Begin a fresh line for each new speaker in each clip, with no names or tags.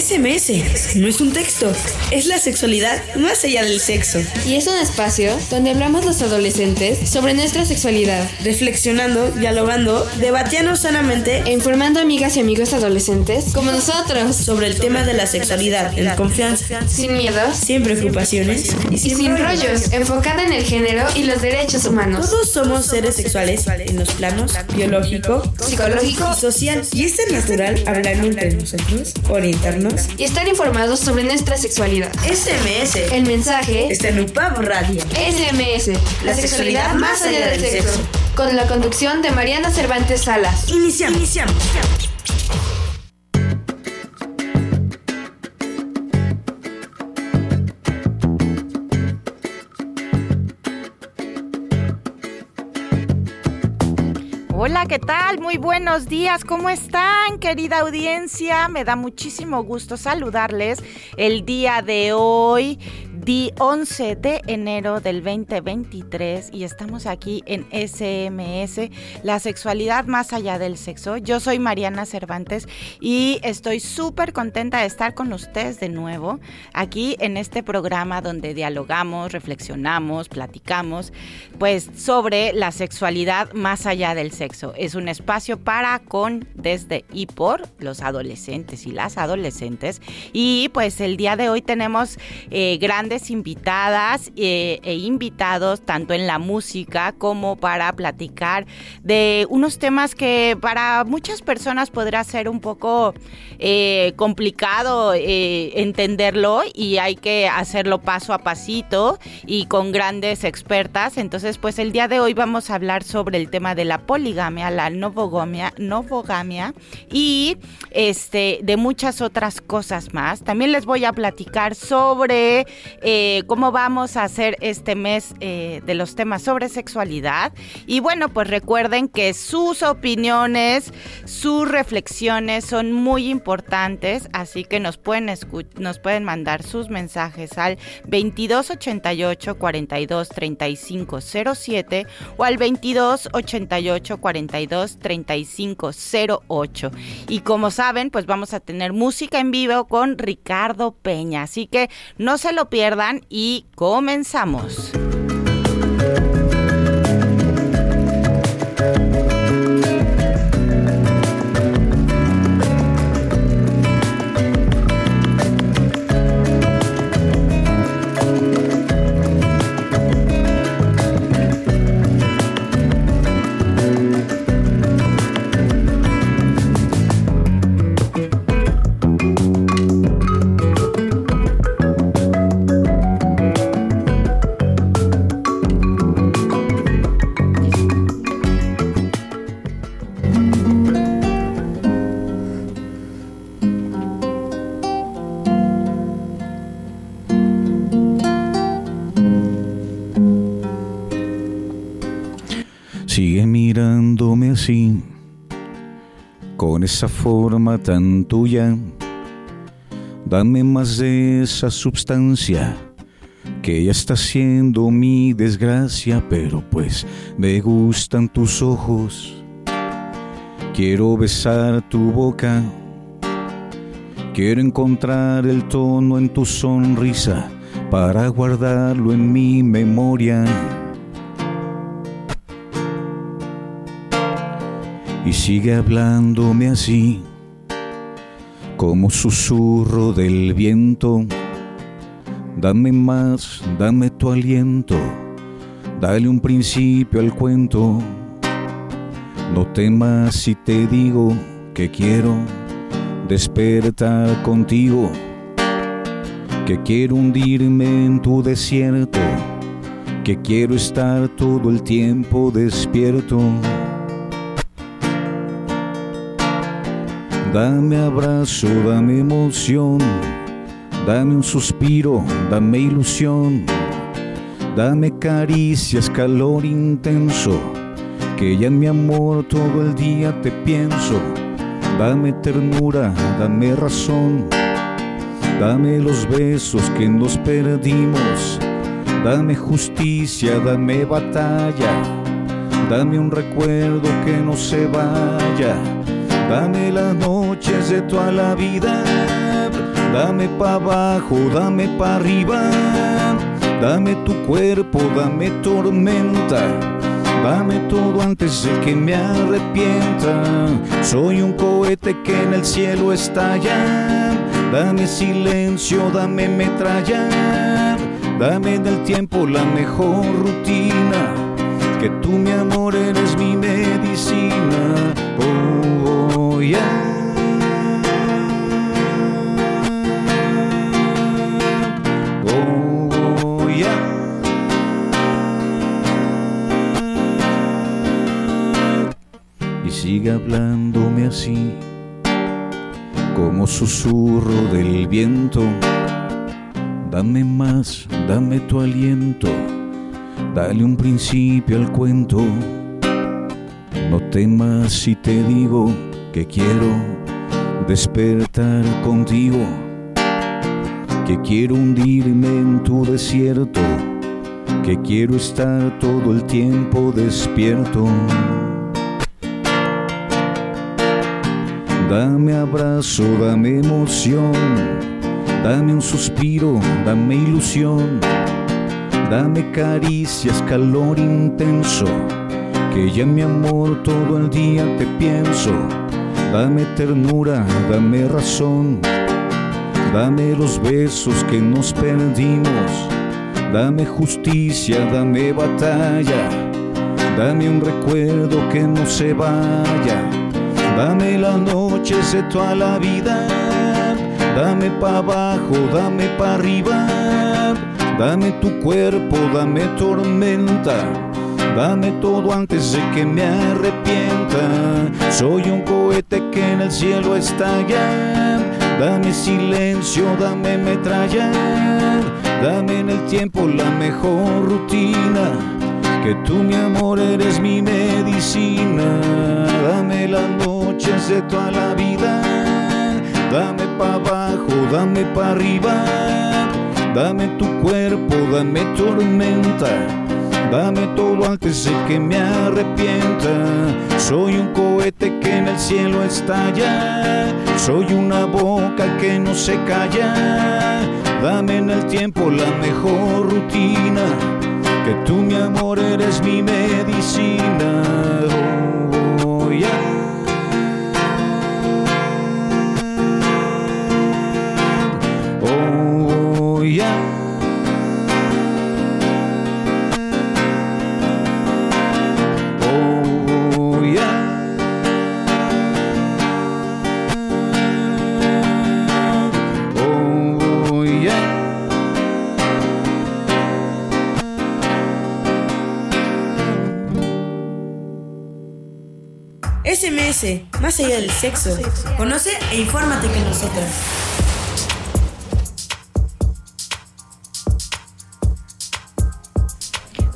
SMS no es un texto, es la sexualidad más allá del sexo.
Y es un espacio donde hablamos los adolescentes sobre nuestra sexualidad,
reflexionando, dialogando, debatiendo sanamente
e informando amigas y amigos adolescentes como nosotros.
sobre el tema de la sexualidad en confianza,
sin miedos,
sin preocupaciones
y sin, rollos, enfocada en el género y los derechos humanos.
Todos somos seres sexuales en los planos biológico,
psicológico
y social. Y es natural hablar entre nosotros, orientarnos
y estar informados sobre nuestra sexualidad.
SMS.
El mensaje
está en UPAB Radio.
SMS. La, sexualidad, más allá del sexo. Con la conducción de Mariana Cervantes Salas.
Iniciamos. Iniciamos.
Hola, ¿qué tal? Muy buenos días. ¿Cómo están, querida audiencia? Me da muchísimo gusto saludarles el día de hoy, 11 de enero del 2023 y estamos aquí en SMS, la sexualidad más allá del sexo. Yo soy Mariana Cervantes y estoy súper contenta de estar con ustedes de nuevo aquí en este programa donde dialogamos, reflexionamos, platicamos, pues sobre la sexualidad más allá del sexo. Es un espacio para, con, desde y por los adolescentes y las adolescentes. Y pues el día de hoy tenemos eh, grandes invitadas eh, e invitados, tanto en la música como para platicar de unos temas que para muchas personas podrá ser un poco eh, complicado eh, entenderlo y hay que hacerlo paso a pasito y con grandes expertas. Entonces, pues el día de hoy vamos a hablar sobre el tema de la poligamia, la novogamia, novogamia y este de muchas otras cosas más. También les voy a platicar sobre eh, cómo vamos a hacer este mes eh, de los temas sobre sexualidad. Y bueno, pues recuerden que sus opiniones, sus reflexiones son muy importantes, así que nos pueden, nos pueden mandar sus mensajes al 2288 42 35 07 o al 2288 42 35 08. Y como saben, pues vamos a tener música en vivo con Ricardo Peña, así que no se lo pierdan y comenzamos.
Esa forma tan tuya. Dame más de esa sustancia que ya está siendo mi desgracia, pero pues me gustan tus ojos. Quiero besar tu boca, quiero encontrar el tono en tu sonrisa para guardarlo en mi memoria y sigue hablándome así, como susurro del viento. Dame más, dame tu aliento, dale un principio al cuento. No temas si te digo que quiero despertar contigo, que quiero hundirme en tu desierto, que quiero estar todo el tiempo despierto Dame abrazo, dame emoción, dame un suspiro, dame ilusión, dame caricias, calor intenso, que ya mi amor todo el día te pienso. Dame ternura, dame razón, dame los besos que nos perdimos, dame justicia, dame batalla. Dame un recuerdo que no se vaya, dame las noches de toda la vida, dame pa' abajo, dame pa' arriba, dame tu cuerpo, dame tormenta. Dame todo antes de que me arrepienta. Soy un cohete que en el cielo estalla. Dame silencio, dame metralla. Dame del tiempo la mejor rutina. Que tú, mi amor, eres mi medicina. Oh, yeah. Sigue hablándome así, como susurro del viento. Dame más, dame tu aliento, dale un principio al cuento. No temas si te digo que quiero despertar contigo, que quiero hundirme en tu desierto, que quiero estar todo el tiempo despierto. Dame abrazo, dame emoción, dame un suspiro, dame ilusión, dame caricias, calor intenso, que ya mi amor todo el día te pienso. Dame ternura, dame razón, dame los besos que nos perdimos, dame justicia, dame batalla, dame un recuerdo que no se vaya. Dame las noches de toda la vida, dame pa' abajo, dame pa' arriba, dame tu cuerpo, dame tormenta, dame todo antes de que me arrepienta. Soy un cohete que en el cielo estalla, dame silencio, dame metralla, dame en el tiempo la mejor rutina. Que tú mi amor eres mi medicina, dame las noches de toda la vida, dame pa' abajo, dame pa' arriba, dame tu cuerpo, dame tormenta, dame todo antes de que me arrepienta, soy un cohete que en el cielo estalla, soy una boca que no se calla, dame en el tiempo la mejor rutina. Que tú mi amor eres mi medicina.
Más allá del sexo. Conoce e infórmate con nosotras.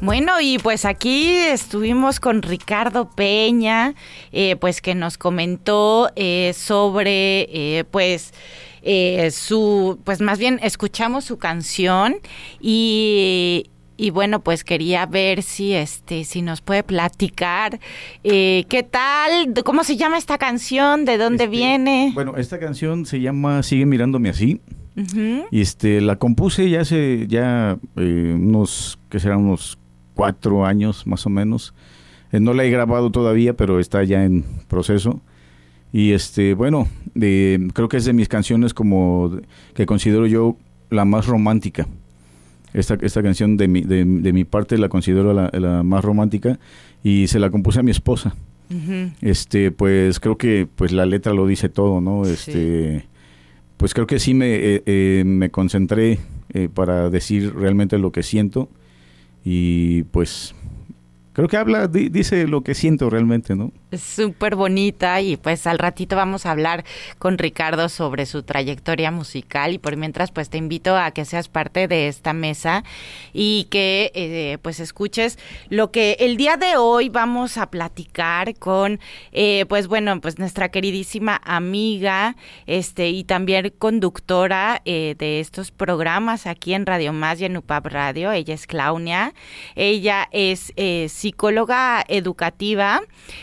Bueno, y pues aquí estuvimos con Ricardo Peña, eh, pues que nos comentó eh, sobre, eh, pues, su, pues más bien escuchamos su canción y, y bueno, pues quería ver si, este, si nos puede platicar eh, qué tal, cómo se llama esta canción, de dónde
Este,
viene.
Bueno, esta canción se llama Sigue mirándome así. Y este, la compuse ya hace ya eh, unos, que serán unos cuatro años más o menos. Eh, no la he grabado todavía, pero está ya en proceso. Y este, bueno, de- creo que es de mis canciones como que considero yo la más romántica. Esta, esta canción de mi, de, de mi parte la considero la, la más romántica y se la compuse a mi esposa. Este, pues creo que pues la letra lo dice todo, ¿no?
Sí.
Este, pues creo que sí me, eh, eh, me concentré eh, para decir realmente lo que siento y pues creo que habla, di- dice lo que siento realmente, ¿no?
Es súper bonita y pues al ratito vamos a hablar con Ricardo sobre su trayectoria musical y por mientras pues te invito a que seas parte de esta mesa y que eh, pues escuches lo que el día de hoy vamos a platicar con eh, pues bueno pues nuestra queridísima amiga este y también conductora eh, de estos programas aquí en Radio Más y en UPAP Radio ella es Claudia ella es eh, psicóloga educativa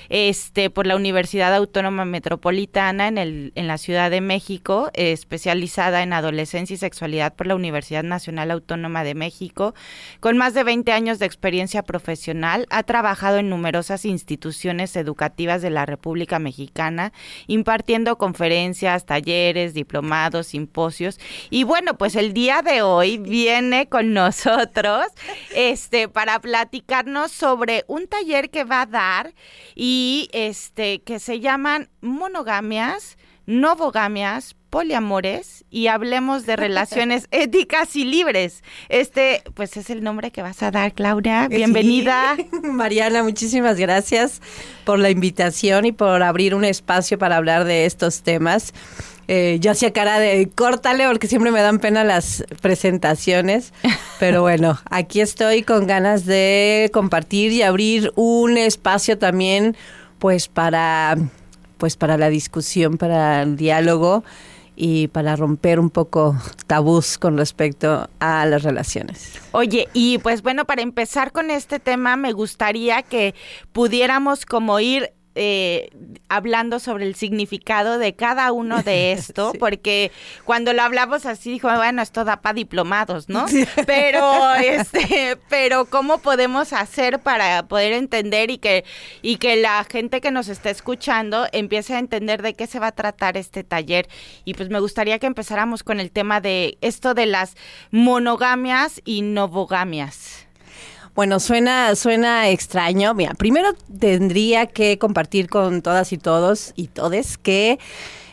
este, por la Universidad Autónoma Metropolitana en, el, en la Ciudad de México, especializada en adolescencia y sexualidad por la Universidad Nacional Autónoma de México, con más de 20 años de experiencia profesional, ha trabajado en numerosas instituciones educativas de la República Mexicana, impartiendo conferencias, talleres, diplomados, simposios. Y bueno, pues el día de hoy viene con nosotros este, para platicarnos sobre un taller que va a dar y este, que se llaman monogamias, novogamias, poliamores y hablemos de relaciones éticas y libres. Este, pues es el nombre que vas a dar, Claudia. Bienvenida.
Mariana, muchísimas gracias por la invitación y por abrir un espacio para hablar de estos temas. Eh, yo hacía cara de córtale porque siempre me dan pena las presentaciones, pero bueno, aquí estoy con ganas de compartir y abrir un espacio también, pues para, pues para la discusión, para el diálogo y para romper un poco tabús con respecto a las relaciones.
Oye, y pues bueno, para empezar con este tema, me gustaría que pudiéramos como ir eh, hablando sobre el significado de cada uno de esto, porque cuando lo hablamos así, dijo, bueno, esto da para diplomados, ¿no? Pero, este, pero ¿cómo podemos hacer para poder entender y que, y que la gente que nos está escuchando empiece a entender de qué se va a tratar este taller? Y pues me gustaría que empezáramos con el tema de esto de las monogamias y novogamias.
Bueno, suena, suena extraño. Mira, primero tendría que compartir con todas y todos y todes que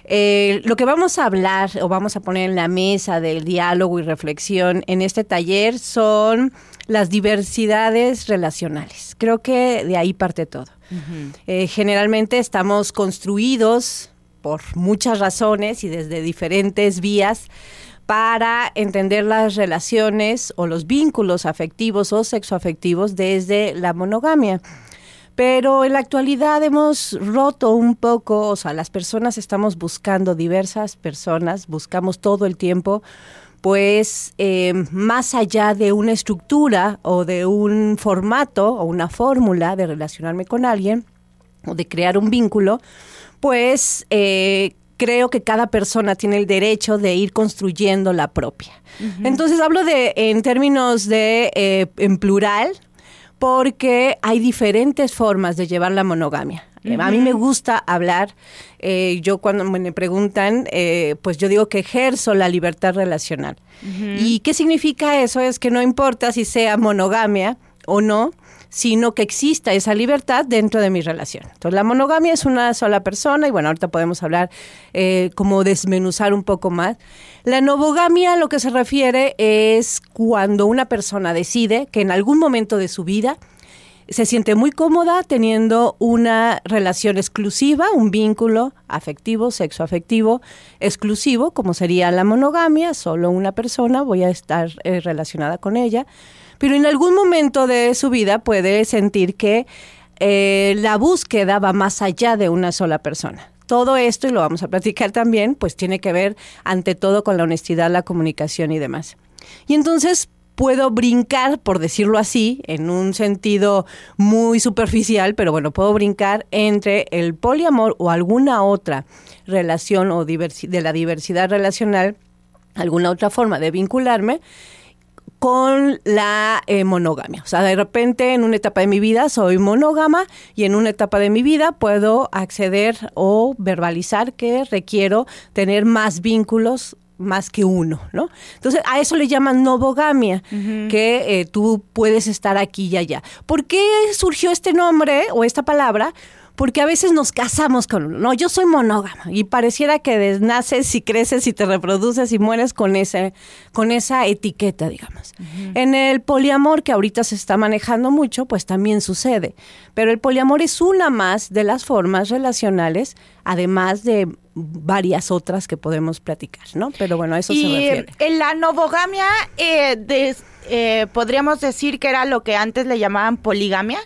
eh, lo que vamos a hablar o vamos a poner en la mesa del diálogo y reflexión en este taller son las diversidades relacionales. Creo que de ahí parte todo. Eh, generalmente estamos construidos por muchas razones y desde diferentes vías para entender las relaciones o los vínculos afectivos o sexoafectivos desde la monogamia. Pero en la actualidad hemos roto un poco, o sea, las personas estamos buscando diversas personas, buscamos todo el tiempo, pues eh, más allá de una estructura o de un formato o una fórmula de relacionarme con alguien o de crear un vínculo, pues eh, creo que cada persona tiene el derecho de ir construyendo la propia. Entonces hablo de en términos de eh, en plural porque hay diferentes formas de llevar la monogamia. A mí me gusta hablar, eh, yo cuando me preguntan, eh, pues yo digo que ejerzo la libertad relacional. ¿Y qué significa eso? Es que no importa si sea monogamia o no, sino que exista esa libertad dentro de mi relación. Entonces, la monogamia es una sola persona y bueno, ahorita podemos hablar eh, como desmenuzar un poco más. La novogamia lo que se refiere es cuando una persona decide que en algún momento de su vida se siente muy cómoda teniendo una relación exclusiva, un vínculo afectivo, sexoafectivo exclusivo, como sería la monogamia, solo una persona, voy a estar eh, relacionada con ella pero en algún momento de su vida puede sentir que eh, la búsqueda va más allá de una sola persona. Todo esto, y lo vamos a platicar también, pues tiene que ver ante todo con la honestidad, la comunicación y demás. Y entonces puedo brincar, por decirlo así, en un sentido muy superficial, pero bueno, puedo brincar entre el poliamor o alguna otra relación o de la diversidad relacional, alguna otra forma de vincularme con la eh, monogamia. O sea, de repente en una etapa de mi vida soy monógama y en una etapa de mi vida puedo acceder o verbalizar que requiero tener más vínculos más que uno, ¿no? Entonces, a eso le llaman novogamia, que eh, tú puedes estar aquí y allá. ¿Por qué surgió este nombre o esta palabra? Porque a veces nos casamos con uno. No, yo soy monógama y pareciera que naces y creces y te reproduces y mueres con ese, con esa etiqueta, digamos. En el poliamor que ahorita se está manejando mucho, pues también sucede. Pero el poliamor es una más de las formas relacionales, además de varias otras que podemos platicar, ¿no? Pero bueno, a eso se refiere.
En la novogamia, eh, eh, podríamos decir que era lo que antes le llamaban poligamia.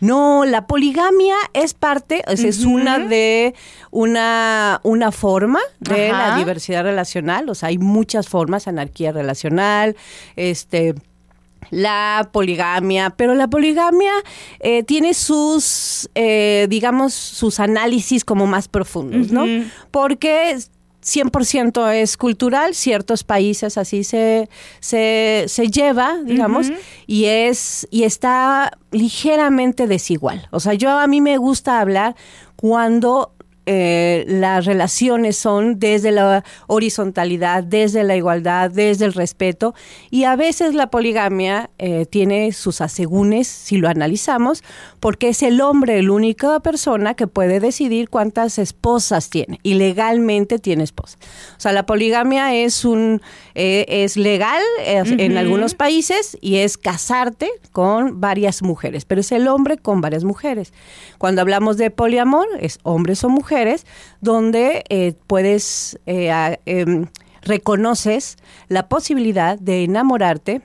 No, la poligamia es parte, es, una de una, una forma de la diversidad relacional, o sea, hay muchas formas, anarquía relacional, este la poligamia, pero la poligamia eh, tiene sus, eh, digamos, sus análisis como más profundos, ¿no? Porque 100% es cultural, ciertos países así se, se, se lleva, digamos, y, es, y está ligeramente desigual. O sea, yo a mí me gusta hablar cuando eh, las relaciones son desde la horizontalidad, desde la igualdad, desde el respeto. Y a veces la poligamia eh, tiene sus asegúnes, si lo analizamos, porque es el hombre la única persona que puede decidir cuántas esposas tiene y legalmente tiene esposas. O sea, la poligamia es un eh, es legal en algunos países y es casarte con varias mujeres, pero es el hombre con varias mujeres. Cuando hablamos de poliamor, es hombres o mujeres donde eh, puedes, eh, em, reconoces la posibilidad de enamorarte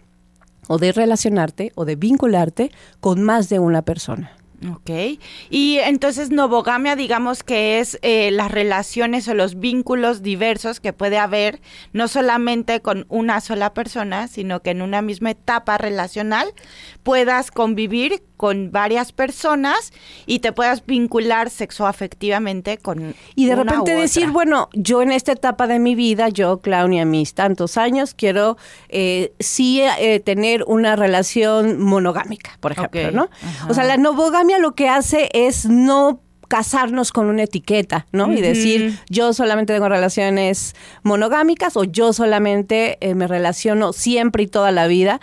o de relacionarte o de vincularte con más de una persona.
Ok. Y entonces novogamia, digamos que es eh, las relaciones o los vínculos diversos que puede haber, no solamente con una sola persona, sino que en una misma etapa relacional puedas convivir con varias personas y te puedas vincular sexoafectivamente con
y de repente decir bueno yo en esta etapa de mi vida yo Claudia mis tantos años quiero eh, sí eh, tener una relación monogámica por ejemplo no o sea la novogamia lo que hace es no casarnos con una etiqueta, ¿no? Y decir, yo solamente tengo relaciones monogámicas o yo solamente eh, me relaciono siempre y toda la vida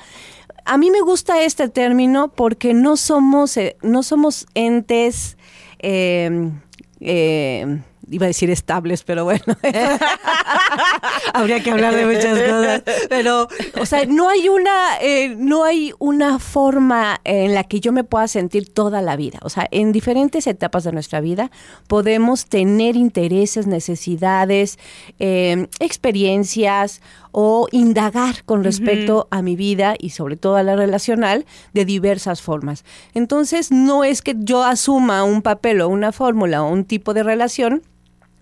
a mí me gusta este término porque no somos, eh, no somos entes eh, eh, iba a decir estables, pero bueno, habría que hablar de muchas cosas. Pero, o sea, no hay una, eh, no hay una forma en la que yo me pueda sentir toda la vida. O sea, en diferentes etapas de nuestra vida podemos tener intereses, necesidades, eh, experiencias o indagar con respecto a mi vida y sobre todo a la relacional de diversas formas. Entonces, no es que yo asuma un papel o una fórmula o un tipo de relación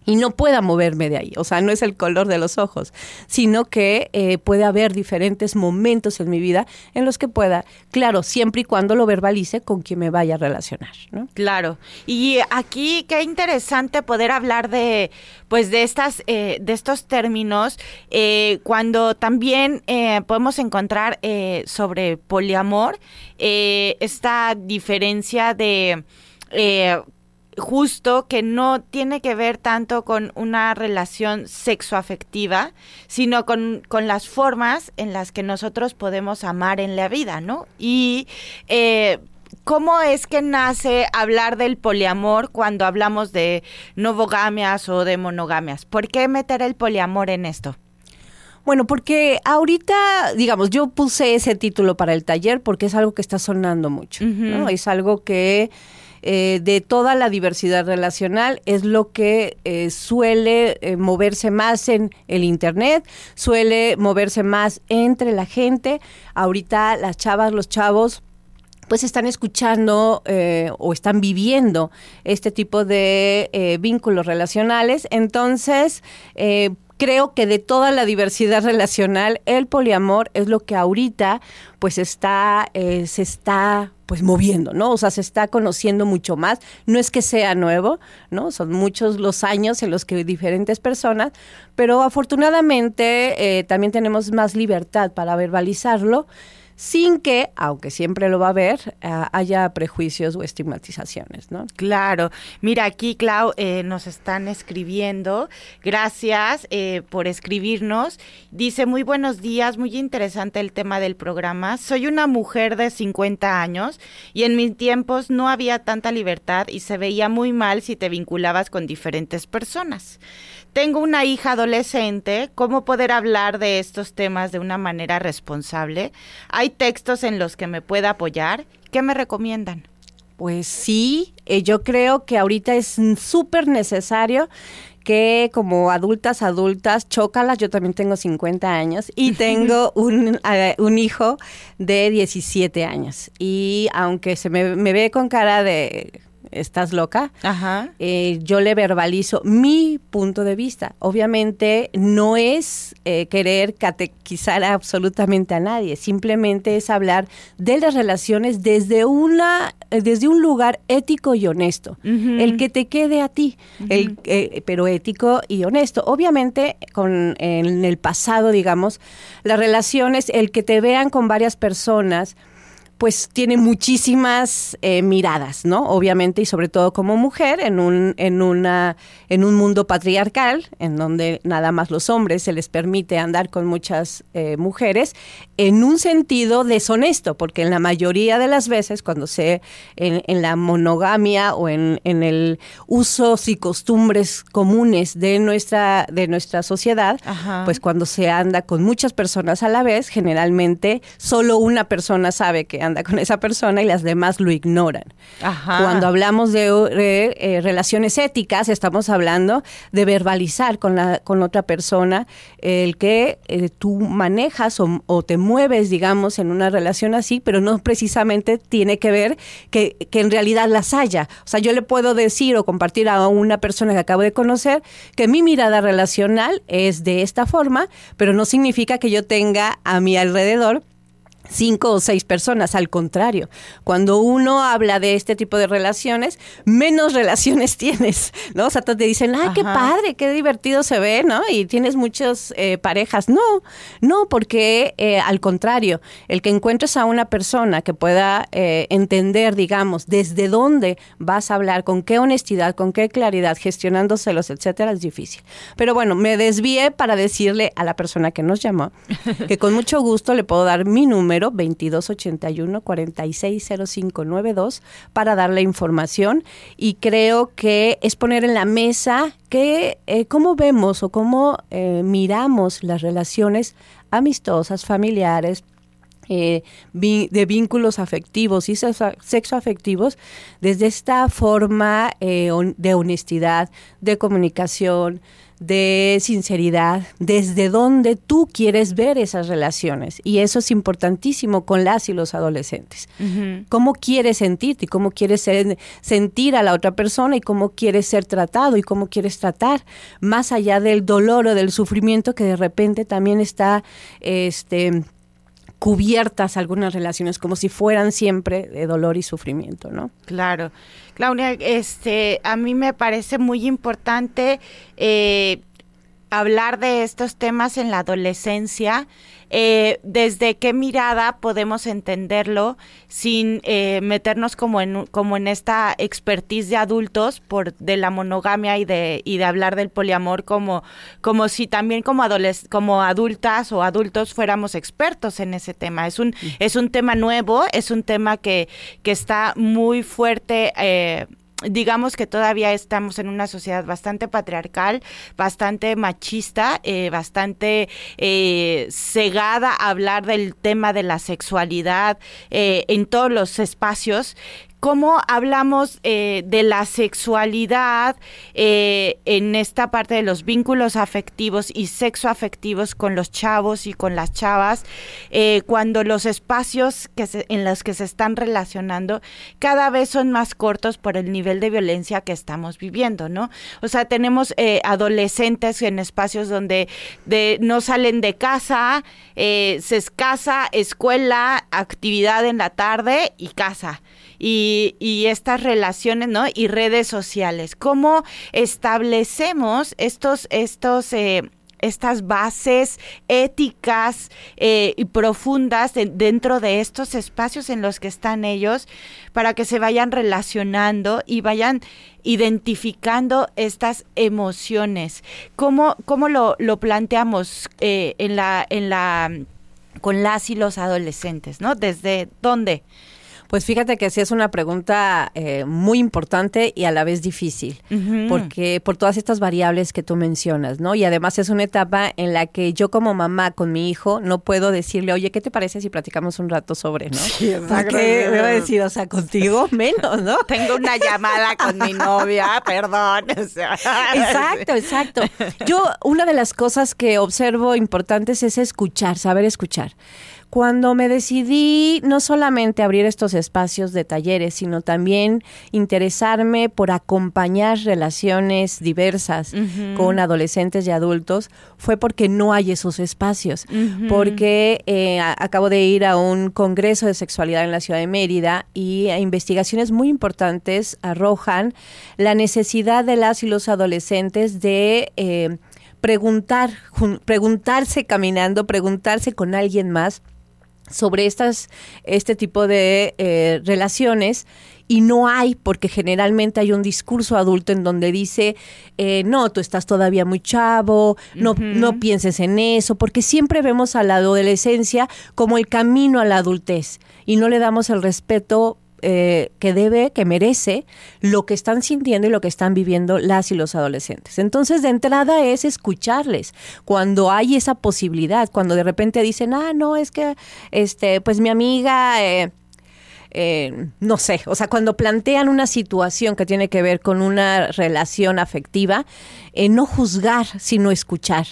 y no pueda moverme de ahí. O sea, no es el color de los ojos, sino que eh, puede haber diferentes momentos en mi vida en los que pueda, claro, siempre y cuando lo verbalice con quien me vaya a relacionar. ¿no?
Claro. Y aquí qué interesante poder hablar de, pues, de estas, eh, de estos términos, eh, cuando también podemos encontrar sobre poliamor esta diferencia de justo que no tiene que ver tanto con una relación sexoafectiva, sino con, con, las formas en las que nosotros podemos amar en la vida, ¿no? Y eh, ¿Cómo es que nace hablar del poliamor cuando hablamos de novogamias o de monogamias? ¿Por qué meter el poliamor en esto?
Bueno, porque ahorita, digamos, yo puse ese título para el taller porque es algo que está sonando mucho, ¿no? Es algo que eh, de toda la diversidad relacional es lo que eh, suele eh, moverse más en el Internet, suele moverse más entre la gente. Ahorita las chavas, los chavos pues están escuchando o están viviendo este tipo de vínculos relacionales. Entonces, creo que de toda la diversidad relacional, el poliamor es lo que ahorita pues está, eh, se está pues moviendo, ¿no? O sea, se está conociendo mucho más. No es que sea nuevo, ¿no? Son muchos los años en los que diferentes personas, pero afortunadamente eh, también tenemos más libertad para verbalizarlo sin que, aunque siempre lo va a haber, eh, haya prejuicios o estigmatizaciones, ¿no?
Claro. Mira, aquí, Clau, eh, nos están escribiendo. Gracias eh, por escribirnos. Dice, muy buenos días, muy interesante el tema del programa. Soy una mujer de 50 años y en mis tiempos no había tanta libertad y se veía muy mal si te vinculabas con diferentes personas tengo una hija adolescente, ¿cómo poder hablar de estos temas de una manera responsable? ¿Hay textos en los que me pueda apoyar? ¿Qué me recomiendan?
Pues sí, eh, yo creo que ahorita es súper necesario que como adultas, adultas, chócalas, yo también tengo 50 años y tengo un, un hijo de 17 años. Y aunque se me, me ve con cara de ¿estás loca?
Ajá.
Eh, yo le verbalizo mi punto de vista. Obviamente no es eh, querer catequizar absolutamente a nadie, simplemente es hablar de las relaciones desde una eh, desde un lugar ético y honesto, el que te quede a ti, el, eh, pero ético y honesto. Obviamente, con en el pasado, digamos, las relaciones, el que te vean con varias personas, pues tiene muchísimas eh, miradas, ¿no? Obviamente y sobre todo como mujer en un en una en un mundo patriarcal en donde nada más los hombres se les permite andar con muchas eh, mujeres en un sentido deshonesto, porque en la mayoría de las veces cuando se en, en la monogamia o en, en el usos y costumbres comunes de nuestra de nuestra sociedad,
Ajá.
pues cuando se anda con muchas personas a la vez, generalmente solo una persona sabe que anda con esa persona y las demás lo ignoran.
Ajá.
Cuando hablamos de eh, relaciones éticas, estamos hablando de verbalizar con la con otra persona el que eh, tú manejas o, o te mueves, digamos, en una relación así, pero no precisamente tiene que ver que, que en realidad las haya. O sea, yo le puedo decir o compartir a una persona que acabo de conocer que mi mirada relacional es de esta forma, pero no significa que yo tenga a mi alrededor cinco o seis personas, al contrario, cuando uno habla de este tipo de relaciones, menos relaciones tienes, ¿no? O sea, te dicen, ay, qué padre, qué divertido se ve, ¿no? Y tienes muchas eh, parejas. No, no, porque eh, al contrario, el que encuentres a una persona que pueda eh, entender, digamos, desde dónde vas a hablar, con qué honestidad, con qué claridad, gestionando celos, etcétera, es difícil. Pero bueno, me desvié para decirle a la persona que nos llamó que con mucho gusto le puedo dar mi número 2281 460592 para darle información. Y creo que es poner en la mesa que eh, cómo vemos o cómo eh, miramos las relaciones amistosas, familiares, eh, de vínculos afectivos y sexo- sexoafectivos desde esta forma de honestidad, de comunicación, de sinceridad, desde donde tú quieres ver esas relaciones. Y eso es importantísimo con las y los adolescentes. ¿Cómo quieres sentirte y cómo quieres ser- sentir a la otra persona y cómo quieres ser tratado y cómo quieres tratar, más allá del dolor o del sufrimiento que de repente también está este cubiertas algunas relaciones como si fueran siempre de dolor y sufrimiento, ¿no?
Claro. Claudia, este, a mí me parece muy importante eh, hablar de estos temas en la adolescencia. eh, desde qué mirada podemos entenderlo sin eh, meternos como en como en esta expertise de adultos por de la monogamia y de y de hablar del poliamor como como si también como adoles como adultas o adultos fuéramos expertos en ese tema es un es un tema nuevo es un tema que que está muy fuerte eh, digamos que todavía estamos en una sociedad bastante patriarcal, bastante machista, eh, bastante eh, cegada a hablar del tema de la sexualidad eh, en todos los espacios. ¿Cómo hablamos eh, de la sexualidad eh, en esta parte de los vínculos afectivos y sexoafectivos con los chavos y con las chavas, eh, cuando los espacios en los que se están relacionando cada vez son más cortos por el nivel de violencia que estamos viviendo, ¿no? O sea, tenemos eh, adolescentes en espacios donde de, no salen de casa, eh, se es casa, escuela, actividad en la tarde y casa y, estas relaciones, ¿no? Y redes sociales. ¿Cómo establecemos estos, estos, eh, estas bases éticas eh, y profundas de- dentro de estos espacios en los que están ellos para que se vayan relacionando y vayan identificando estas emociones? ¿Cómo, cómo lo, lo planteamos eh, en la, en la con las y los adolescentes, ¿no? ¿Desde dónde?
Pues fíjate que sí es una pregunta eh, muy importante y a la vez difícil, porque por todas estas variables que tú mencionas, ¿no? Y además es una etapa en la que yo como mamá con mi hijo no puedo decirle, oye, ¿qué te parece si platicamos un rato sobre, ¿no?
Sí.
Porque me va a decir, o sea, contigo menos, ¿no?
Tengo una llamada con mi novia, perdón. o sea.
Exacto, exacto. Yo, una de las cosas que observo importantes es escuchar, saber escuchar. Cuando me decidí no solamente abrir estos espacios de talleres, sino también interesarme por acompañar relaciones diversas con adolescentes y adultos, fue porque no hay esos espacios. Porque eh, acabo de ir a un congreso de sexualidad en la ciudad de Mérida y investigaciones muy importantes arrojan la necesidad de las y los adolescentes de eh, preguntar, preguntarse caminando, preguntarse con alguien más sobre estas, este tipo de eh, relaciones y no hay, porque generalmente hay un discurso adulto en donde dice, eh, no, tú estás todavía muy chavo, no, no pienses en eso, porque siempre vemos a la adolescencia como el camino a la adultez y no le damos el respeto eh, que debe, que merece lo que están sintiendo y lo que están viviendo las y los adolescentes. Entonces, de entrada es escucharles cuando hay esa posibilidad, cuando de repente dicen, ah, no, es que, este, pues mi amiga... Eh, eh, no sé, o sea, cuando plantean una situación que tiene que ver con una relación afectiva, no juzgar, sino escuchar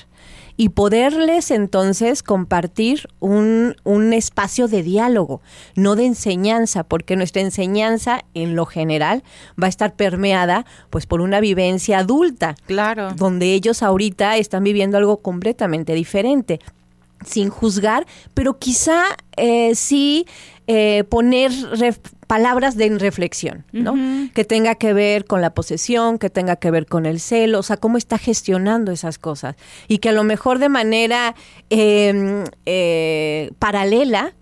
y poderles entonces compartir un, un espacio de diálogo, no de enseñanza, porque nuestra enseñanza en lo general va a estar permeada pues por una vivencia adulta.
Claro.
Donde ellos ahorita están viviendo algo completamente diferente sin juzgar, pero quizá eh, sí eh, poner palabras de reflexión, ¿no? Que tenga que ver con la posesión, que tenga que ver con el celo, o sea, cómo está gestionando esas cosas. Y que a lo mejor de manera em, eh, paralela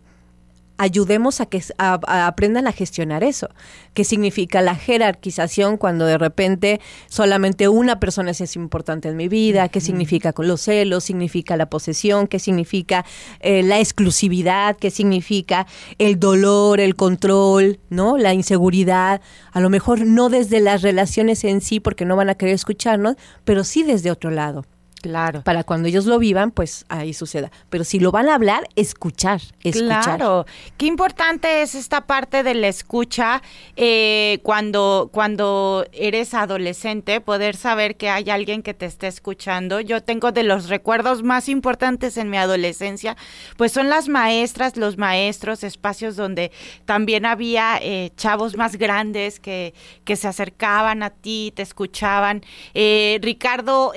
ayudemos a que aprendan a gestionar eso. ¿Qué significa la jerarquización cuando de repente solamente una persona es importante en mi vida? ¿Qué significa con los celos? ¿Significa la posesión? ¿Qué significa eh, la exclusividad? ¿Qué significa el dolor, el control, no? La inseguridad. A lo mejor no desde las relaciones en sí, porque no van a querer escucharnos, pero sí desde otro lado.
Claro.
Para cuando ellos lo vivan, pues ahí suceda. Pero si lo van a hablar, escuchar, escuchar.
Claro. Qué importante es esta parte de la escucha eh, cuando, cuando eres adolescente, poder saber que hay alguien que te esté escuchando. Yo tengo de los recuerdos más importantes en mi adolescencia, pues son las maestras, los maestros, espacios donde también había eh, chavos más grandes que, que se acercaban a ti, te escuchaban. Eh, Ricardo,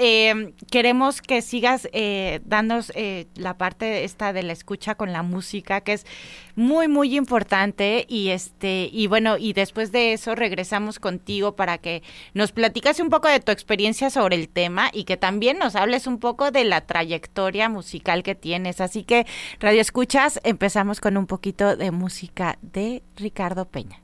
queremos que sigas eh, dándonos eh, la parte esta de la escucha con la música, que es muy, muy importante. Y este, y bueno, y después de eso regresamos contigo para que nos platicas un poco de tu experiencia sobre el tema y que también nos hables un poco de la trayectoria musical que tienes. Así que, Radio Escuchas, empezamos con un poquito de música de Ricardo Peña.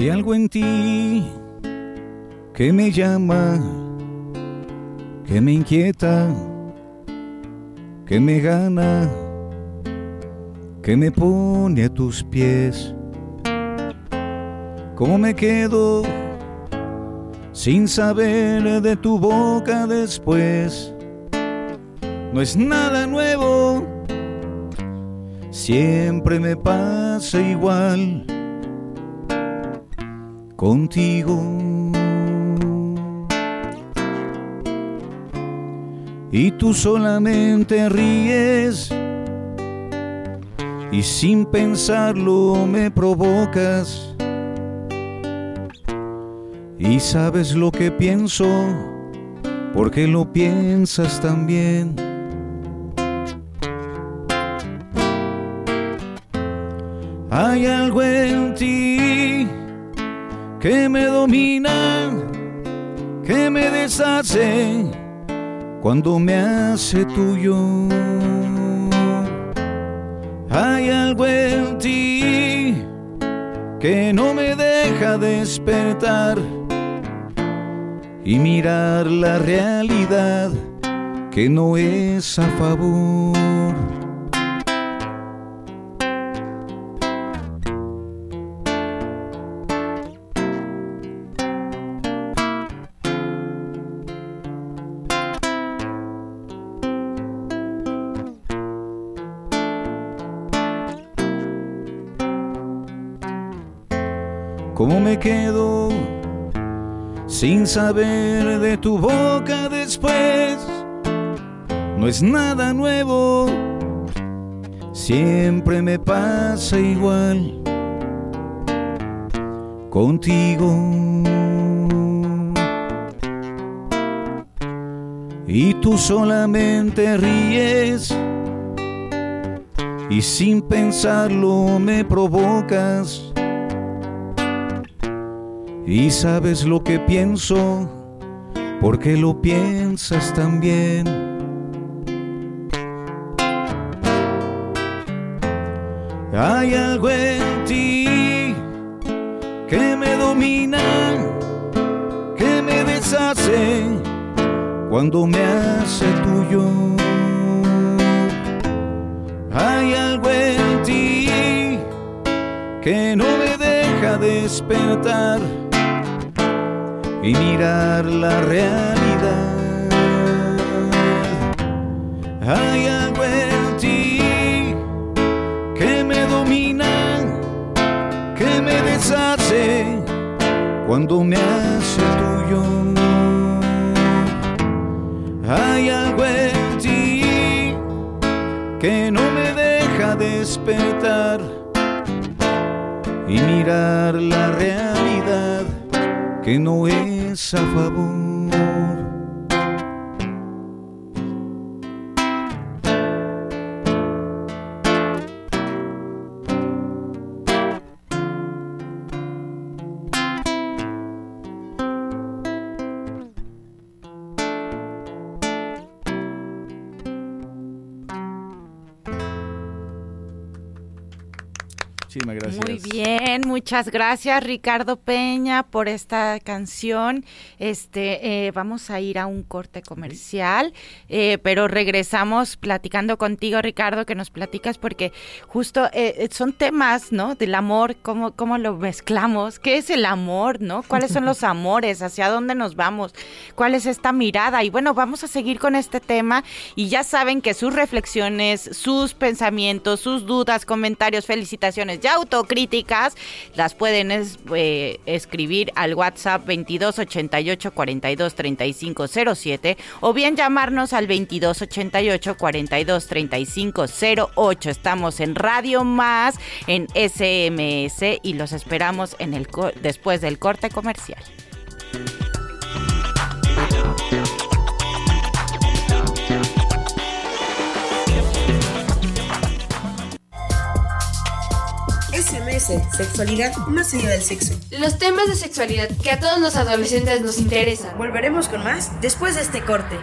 Hay algo en ti que me llama, que me inquieta, que me gana, que me pone a tus pies. ¿Cómo me quedo sin saber de tu boca después? No es nada nuevo, siempre me pasa igual contigo. Y tú solamente ríes y sin pensarlo me provocas. Y sabes lo que pienso, porque lo piensas también. Hay algo en ti que me domina, que me deshace cuando me hace tuyo. Hay algo en ti que no me deja despertar y mirar la realidad que no es a favor. Me quedo sin saber de tu boca después? No es nada nuevo, siempre me pasa igual contigo. Y tú solamente ríes y sin pensarlo me provocas. Y sabes lo que pienso, porque lo piensas también. Hay algo en ti que me domina, que me deshace cuando me hace tuyo. Hay algo en ti que no me deja despertar y mirar la realidad. Hay algo en ti que me domina, que me deshace cuando me hace tuyo. Hay algo en ti que no me deja despertar y mirar la realidad que no es a favor. Muchísimas gracias.
Muy bien, muchas gracias Ricardo Peña por esta canción. Este, eh, vamos a ir a un corte comercial, eh, pero regresamos platicando contigo, Ricardo, que nos platicas porque justo eh, son temas, ¿no? Del amor, cómo, cómo lo mezclamos, qué es el amor, ¿no? ¿Cuáles son los amores? ¿Hacia dónde nos vamos? ¿Cuál es esta mirada? Y bueno, vamos a seguir con este tema y ya saben que sus reflexiones, sus pensamientos, sus dudas, comentarios, felicitaciones ya autocríticas las pueden eh, escribir al WhatsApp 2288 42 35 07 o bien llamarnos al 2288 42 35 08. Estamos en Radio Más en SMS y los esperamos después del corte comercial.
Sexualidad más allá del sexo.
Los temas de sexualidad que a todos los adolescentes nos interesan.
Volveremos con más después de este corte.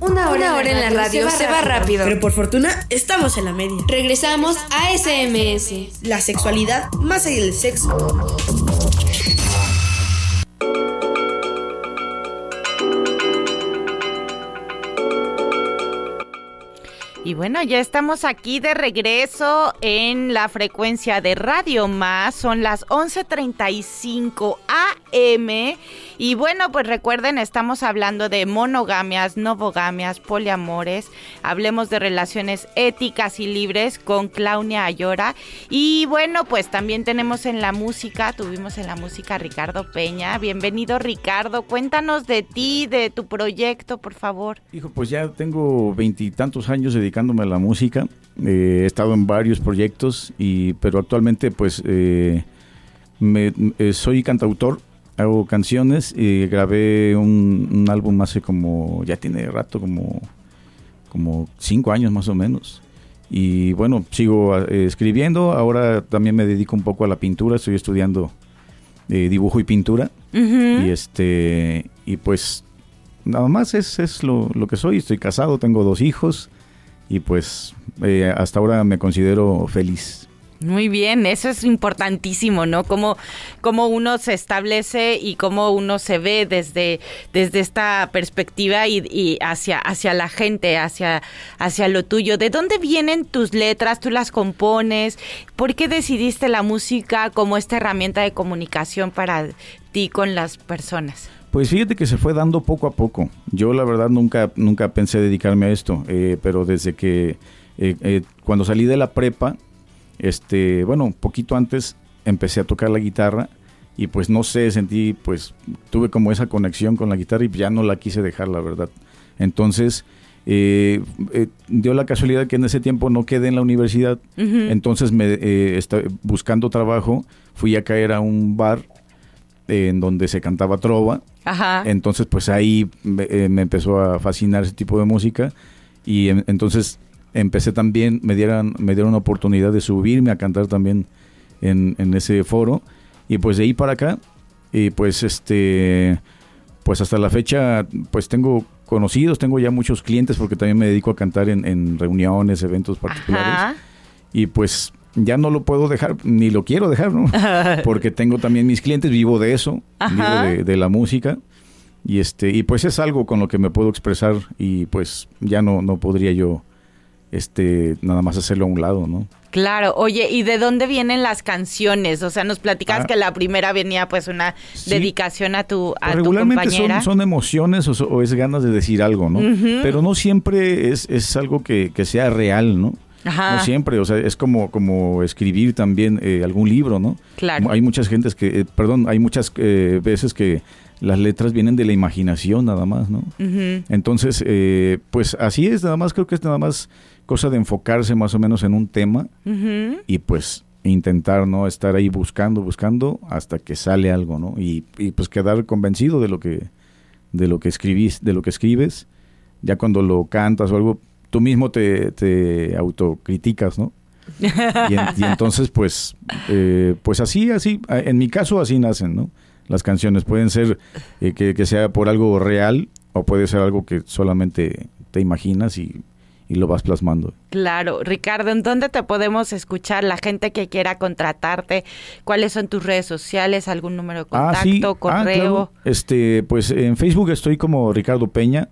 Una hora, Una hora en la radio, se, va, rápido.
Pero por fortuna estamos en la media.
Regresamos a SMS.
La sexualidad más allá del sexo.
Y bueno, ya estamos aquí de regreso en la frecuencia de Radio Más. Son las 11:35 AM. Y bueno, pues recuerden, estamos hablando de monogamias, novogamias, poliamores. Hablemos de relaciones éticas y libres con Claudia Ayora. Y bueno, pues también tenemos en la música, tuvimos en la música a Ricardo Peña. Bienvenido, Ricardo. Cuéntanos de ti, de tu proyecto, por favor.
Hijo, pues ya tengo veintitantos años dedicado dedicándome a la música. Eh, he estado en varios proyectos, y, pero actualmente pues eh, me, eh, soy cantautor, hago canciones y grabé un, un, álbum hace como, ya tiene rato, como, como cinco años más o menos. Y bueno, sigo escribiendo, ahora también me dedico un poco a la pintura, estoy estudiando dibujo y pintura. Y este, y pues nada más es, es lo, lo, que soy, estoy casado, tengo dos hijos y pues eh, hasta ahora me considero feliz.
Muy bien, eso es importantísimo, ¿no? Cómo, cómo uno se establece y cómo uno se ve desde, desde esta perspectiva y, y, hacia, hacia la gente, hacia, hacia lo tuyo. ¿De dónde vienen tus letras? ¿Tú las compones? ¿Por qué decidiste la música como esta herramienta de comunicación para ti con las personas?
Pues fíjate que se fue dando poco a poco. Yo la verdad nunca, nunca pensé dedicarme a esto, eh, pero desde que eh, eh, cuando salí de la prepa, este, bueno, un poquito antes empecé a tocar la guitarra y pues no sé, sentí, pues tuve como esa conexión con la guitarra y ya no la quise dejar, la verdad. Entonces, eh, eh, dio la casualidad que en ese tiempo no quedé en la universidad, entonces me eh, buscando trabajo fui a caer a un bar en donde se cantaba trova. Entonces, pues ahí me, empezó a fascinar ese tipo de música y entonces empecé también, me dieron, me dieron una oportunidad de subirme a cantar también en, en ese foro y pues de ahí para acá y pues este pues hasta la fecha pues tengo conocidos, tengo ya muchos clientes porque también me dedico a cantar en, reuniones, eventos particulares. Y pues ya no lo puedo dejar, ni lo quiero dejar, ¿no? Porque tengo también mis clientes, vivo de eso, vivo de, la música. Y este, y pues es algo con lo que me puedo expresar y pues ya no, no podría yo este nada más hacerlo a un lado, ¿no?
Claro, oye, ¿y de dónde vienen las canciones? O sea, nos platicas ah. que la primera venía pues una dedicación a tu, a
Regularmente Son, son emociones o, es ganas de decir algo, ¿no? Pero no siempre es, es algo que, que sea real, ¿no? No siempre, o sea, es como, como escribir también eh, algún libro, ¿no? Claro. Hay muchas gentes que, eh, perdón, hay muchas eh, veces que las letras vienen de la imaginación nada más, ¿no? Entonces, pues así es, nada más creo que es nada más cosa de enfocarse más o menos en un tema y pues intentar no estar ahí buscando, buscando hasta que sale algo, ¿no? Y, pues quedar convencido de lo que de lo que escribís, de lo que escribes, ya cuando lo cantas o algo, tú mismo te, te autocriticas, ¿no? y, entonces pues eh, pues así, así, en mi caso así nacen, ¿no? Las canciones pueden ser eh, que, que sea por algo real o puede ser algo que solamente te imaginas y y lo vas plasmando.
Claro, Ricardo, ¿en dónde te podemos escuchar? La gente que quiera contratarte, ¿cuáles son tus redes sociales? ¿Algún número de ah, contacto, ah, correo?
Este, pues en Facebook estoy como Ricardo Peña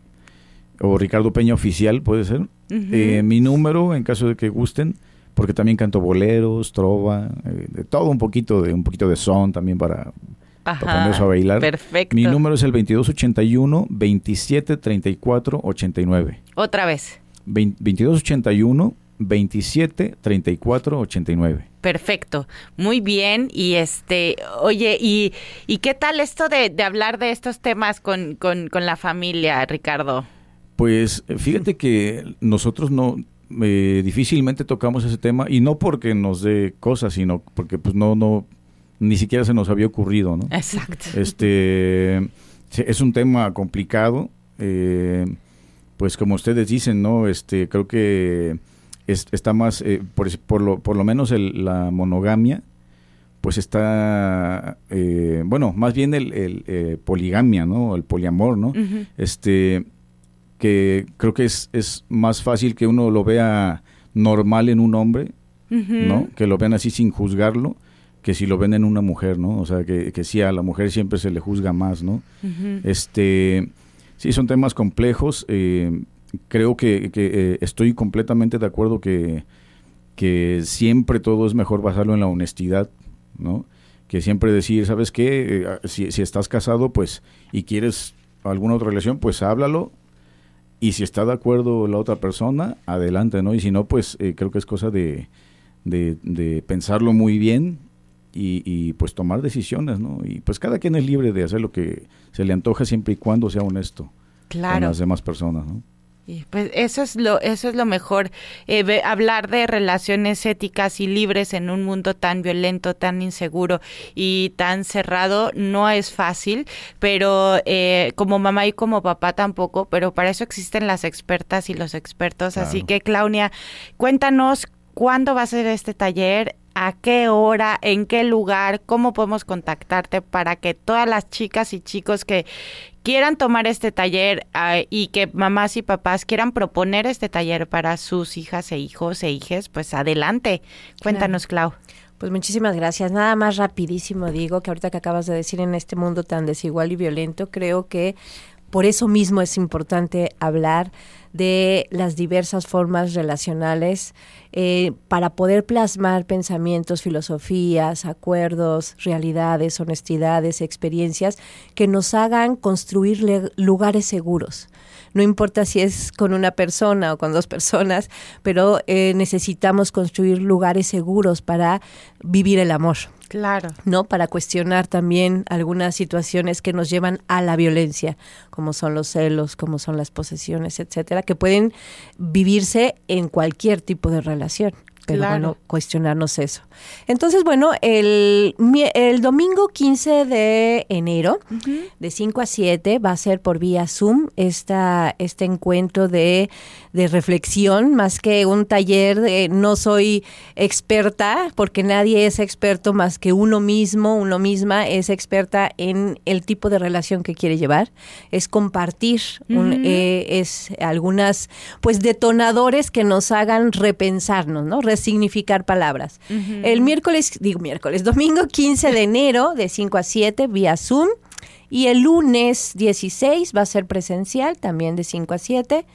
o Ricardo Peña Oficial, puede ser. Eh, mi número, en caso de que gusten, porque también canto boleros, trova, eh, de todo un poquito de un poquito de son también para Ajá, a bailar.
Perfecto.
Mi número es el 2281 2734 89.
Otra vez.
2281 27 34 89.
Perfecto, muy bien. Y este, oye, ¿y, y qué tal esto de, de hablar de estos temas con, con, con, la familia, Ricardo?
Pues fíjate que nosotros no eh, difícilmente tocamos ese tema y no porque nos dé cosas, sino porque pues no, no, ni siquiera se nos había ocurrido, ¿no?
Exacto.
Este, es un tema complicado. Eh, pues como ustedes dicen, ¿no? Este, creo que está más, eh, por, lo, por lo menos la monogamia, pues está, eh, bueno, más bien el, el eh, poligamia, ¿no? El poliamor, ¿no? Este, que creo que es, es más fácil que uno lo vea normal en un hombre, ¿no? Que lo vean así sin juzgarlo, que si lo ven en una mujer, ¿no? O sea, que, que sí, a la mujer siempre se le juzga más, ¿no? Este Sí, son temas complejos. Eh, creo que, eh, estoy completamente de acuerdo que, que siempre todo es mejor basarlo en la honestidad, ¿no? Que siempre decir, ¿sabes qué? Eh, si, si, estás casado, pues, y quieres alguna otra relación, pues háblalo. Y si está de acuerdo la otra persona, adelante, ¿no? Y si no, pues creo que es cosa de, de, de pensarlo muy bien y, pues tomar decisiones, ¿no? Y pues cada quien es libre de hacer lo que se le antoja siempre y cuando sea honesto con las demás personas, ¿no?
Y pues eso es lo eso es lo mejor eh, hablar de relaciones éticas y libres en un mundo tan violento tan inseguro y tan cerrado no es fácil pero eh, como mamá y como papá tampoco pero para eso existen las expertas y los expertos. Así que Claudia cuéntanos cuándo va a ser este taller a qué hora, en qué lugar, cómo podemos contactarte para que todas las chicas y chicos que quieran tomar este taller ah, y que mamás y papás quieran proponer este taller para sus hijas e hijos e hijes, pues adelante. Cuéntanos, Clau.
Pues muchísimas gracias. Nada más rapidísimo digo que ahorita que acabas de decir en este mundo tan desigual y violento, creo que por eso mismo es importante hablar de las diversas formas relacionales eh, para poder plasmar pensamientos, filosofías, acuerdos, realidades, honestidades, experiencias que nos hagan construir lugares seguros. No importa si es con una persona o con dos personas, pero eh, necesitamos construir lugares seguros para vivir el amor.
Claro.
¿No? Para cuestionar también algunas situaciones que nos llevan a la violencia, como son los celos, como son las posesiones, etcétera, que pueden vivirse en cualquier tipo de relación pero bueno, cuestionarnos eso. Entonces, bueno, el, el domingo 15 de enero, de 5 a 7, va a ser por vía Zoom esta, este encuentro de, de reflexión, más que un taller, de, no soy experta, porque nadie es experto más que uno mismo, uno misma es experta en el tipo de relación que quiere llevar, es compartir, eh, es algunas, pues, detonadores que nos hagan repensarnos, ¿no? Significar palabras. El miércoles, digo miércoles, domingo 15 de enero de 5 a 7 vía Zoom y el lunes 16 va a ser presencial también de 5 a 7.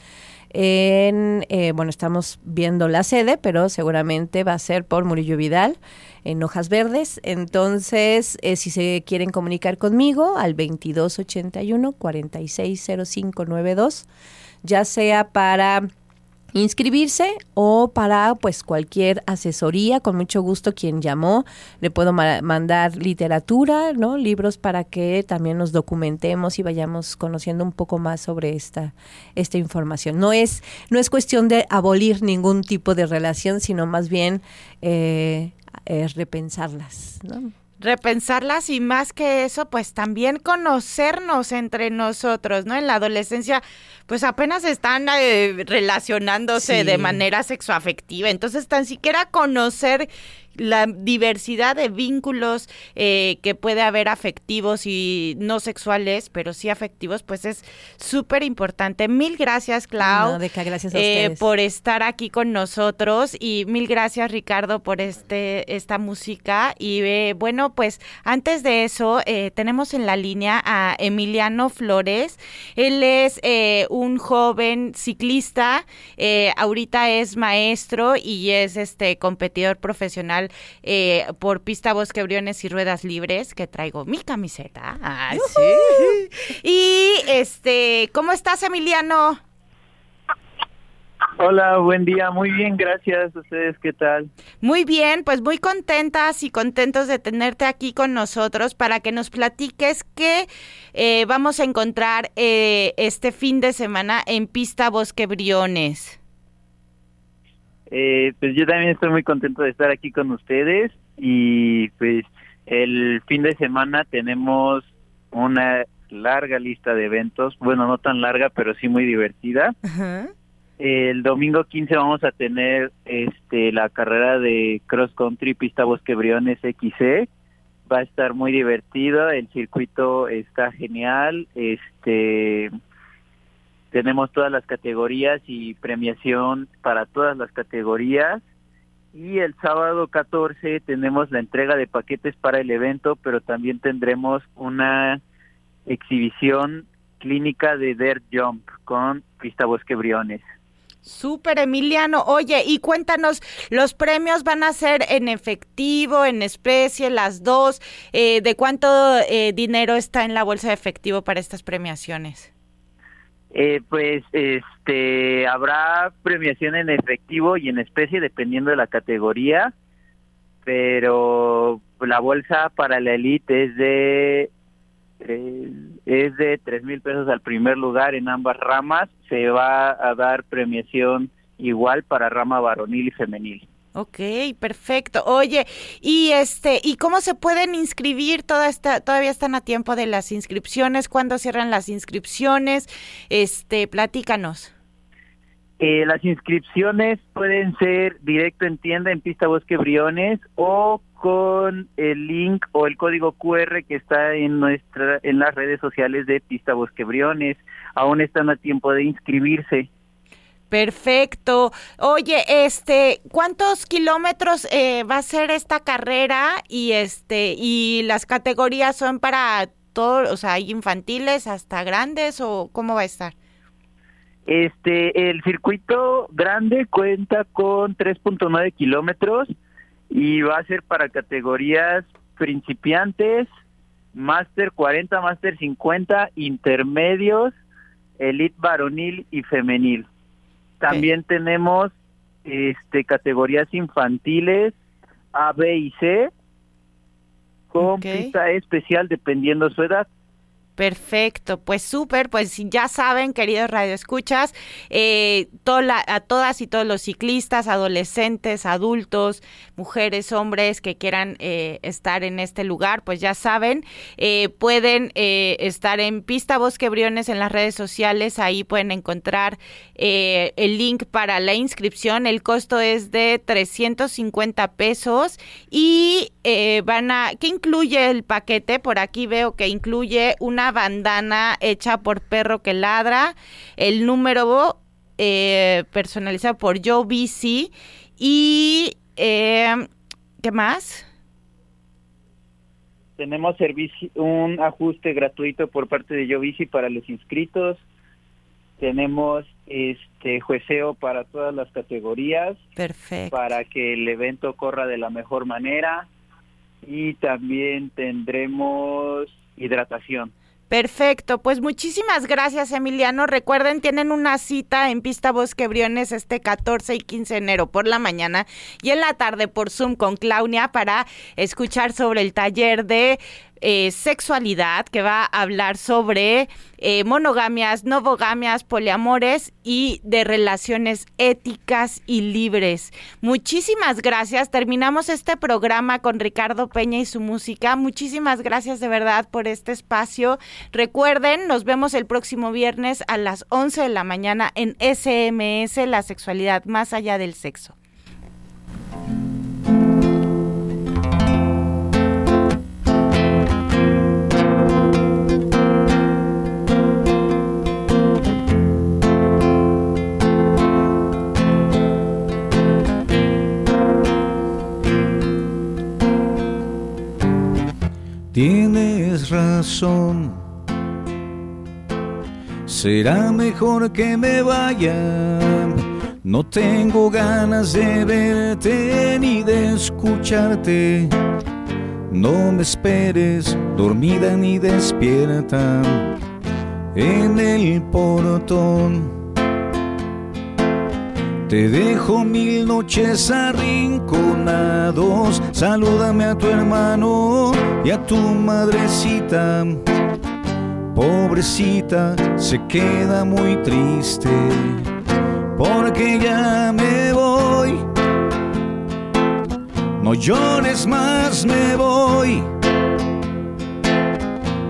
En, eh, bueno, estamos viendo la sede, pero seguramente va a ser por Murillo Vidal en Hojas Verdes. Entonces, eh, si se quieren comunicar conmigo al 2281 460592, ya sea para inscribirse o para pues cualquier asesoría con mucho gusto quien llamó le puedo mandar literatura no libros para que también nos documentemos y vayamos conociendo un poco más sobre esta esta información no es no es cuestión de abolir ningún tipo de relación sino más bien eh, repensarlas ¿no?
Repensarlas y más que eso, pues también conocernos entre nosotros, ¿no? En la adolescencia, pues apenas están eh, relacionándose de manera sexoafectiva, entonces tan siquiera conocer la diversidad de vínculos eh, que puede haber afectivos y no sexuales, pero sí afectivos, pues es súper importante. Mil gracias, Clau,
de gracias
eh, por estar aquí con nosotros y mil gracias, Ricardo, por este esta música. Y eh, bueno, pues antes de eso, tenemos en la línea a Emiliano Flores. Él es un joven ciclista, ahorita es maestro y es este competidor profesional eh, por pista Bosque Briones y Ruedas Libres, que traigo mi camiseta. Ah, sí. Y este, ¿cómo estás, Emiliano?
Hola, buen día, muy bien, gracias. ¿Ustedes qué tal?
Muy bien, pues muy contentas y contentos de tenerte aquí con nosotros para que nos platiques qué eh, vamos a encontrar eh, este fin de semana en Pista Bosque Briones.
Eh, pues yo también estoy muy contento de estar aquí con ustedes y pues el fin de semana tenemos una larga lista de eventos, bueno, no tan larga, pero sí muy divertida. El domingo 15 vamos a tener este la carrera de cross country pista Bosque Briones XC. Va a estar muy divertido, el circuito está genial, este tenemos todas las categorías y premiación para todas las categorías. Y el sábado 14 tenemos la entrega de paquetes para el evento, pero también tendremos una exhibición clínica de Dirt Jump con Pista Bosque Briones.
Súper, Emiliano. Oye, y cuéntanos, ¿los premios van a ser en efectivo, en especie, las dos? Eh, ¿De cuánto eh, dinero está en la bolsa de efectivo para estas premiaciones?
Eh, pues este habrá premiación en efectivo y en especie dependiendo de la categoría, pero la bolsa para la elite es de eh, es de tres mil pesos al primer lugar en ambas ramas. Se va a dar premiación igual para rama varonil y femenil.
Ok, perfecto. Oye, y este, ¿y cómo se pueden inscribir? Toda esta, todavía están a tiempo de las inscripciones. ¿Cuándo cierran las inscripciones? Este, platícanos.
Eh, las inscripciones pueden ser directo en tienda en Pista Bosque Briones o con el link o el código QR que está en nuestra en las redes sociales de Pista Bosque Briones. Aún están a tiempo de inscribirse.
Perfecto. Oye, este, ¿cuántos kilómetros eh, va a ser esta carrera? Y este, y las categorías son para todos, o sea, infantiles hasta grandes o cómo va a estar?
Este, el circuito grande cuenta con 3.9 kilómetros y va a ser para categorías principiantes, máster 40, máster 50, intermedios, elite varonil y femenil. También tenemos este categorías infantiles A, B y C con pista especial dependiendo su edad.
Perfecto, pues súper, pues ya saben, queridos radioescuchas, eh, a todas y todos los ciclistas, adolescentes, adultos, mujeres, hombres que quieran eh, estar en este lugar, pues ya saben, eh, pueden eh, estar en Pista Bosque Briones en las redes sociales, ahí pueden encontrar el link para la inscripción, el costo es de 350 pesos y eh, van a, ¿qué incluye el paquete? Por aquí veo que incluye una bandana hecha por perro que ladra, el número eh, personalizado por Joe BC y eh, ¿qué más?
Tenemos servicio, un ajuste gratuito por parte de Yovici para los inscritos. Tenemos este jueceo para todas las categorías
Perfecto.
para que el evento corra de la mejor manera y también tendremos hidratación.
Perfecto, pues muchísimas gracias Emiliano. Recuerden, tienen una cita en Pista Bosque Briones este 14 y 15 de enero por la mañana y en la tarde por Zoom con Claudia para escuchar sobre el taller de eh, sexualidad que va a hablar sobre eh, monogamias, novogamias, poliamores y de relaciones éticas y libres. Muchísimas gracias. Terminamos este programa con Ricardo Peña y su música. Muchísimas gracias de verdad por este espacio. Recuerden, nos vemos el próximo viernes a las 11 de la mañana en SMS, la sexualidad más allá del sexo.
Tienes razón. Será mejor que me vaya. No tengo ganas de verte ni de escucharte. No me esperes dormida ni despierta en el portón. Te dejo mil noches arrinconados. Salúdame a tu hermano y a tu madrecita. Pobrecita se queda muy triste porque ya me voy. No llores más, me voy.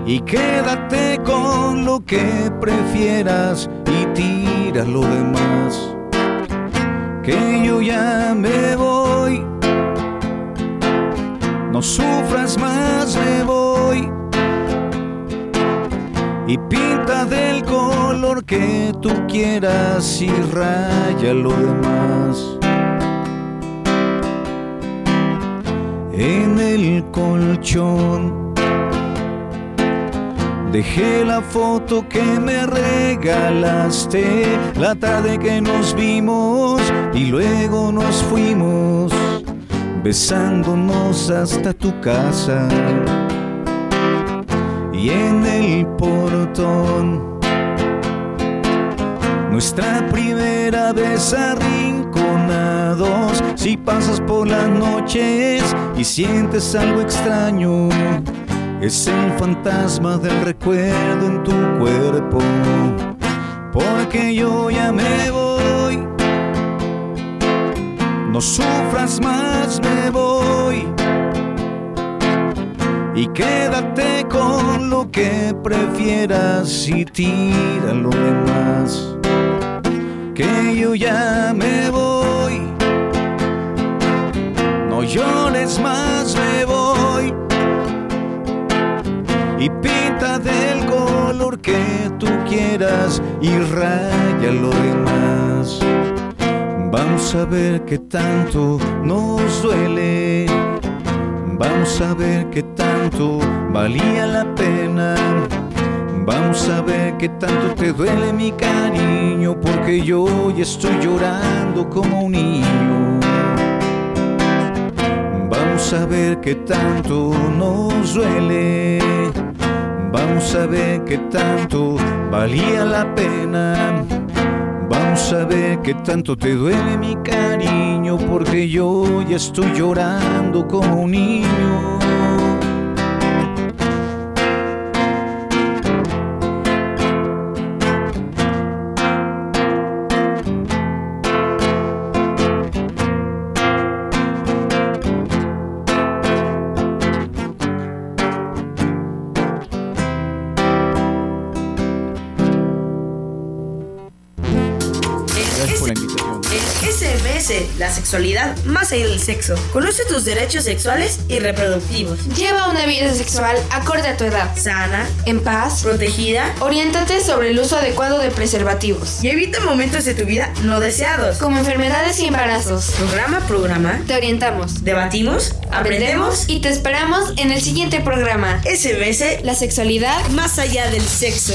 Y quédate con lo que prefieras y tira lo demás que yo ya me voy. No sufras más, me voy. Y pinta del color que tú quieras y raya lo demás. En el colchón Dejé la foto que me regalaste la tarde que nos vimos y luego nos fuimos besándonos hasta tu casa. Y en el portón, nuestra primera vez arrinconados. Si pasas por las noches y sientes algo extraño es el fantasma del recuerdo en tu cuerpo, porque yo ya me voy. No sufras más, me voy. Y quédate con lo que prefieras y tira lo demás. Que yo ya me voy. No llores más, me voy que tú quieras y raya lo demás. Vamos a ver qué tanto nos duele. Vamos a ver qué tanto valía la pena. Vamos a ver qué tanto te duele mi cariño, porque yo ya estoy llorando como un niño. Vamos a ver qué tanto nos duele. Vamos a ver qué tanto valía la pena. Vamos a ver qué tanto te duele mi cariño, porque yo ya estoy llorando como un niño.
Sexualidad más allá del sexo. Conoce tus derechos sexuales y reproductivos.
Lleva una vida sexual acorde a tu edad.
Sana,
en paz,
protegida.
Oriéntate sobre el uso adecuado de preservativos.
Y evita momentos de tu vida no deseados.
Como enfermedades y embarazos.
Programa a programa.
Te orientamos.
Debatimos. Aprendemos.
Y te esperamos en el siguiente programa.
SMS.
La sexualidad
más allá del sexo.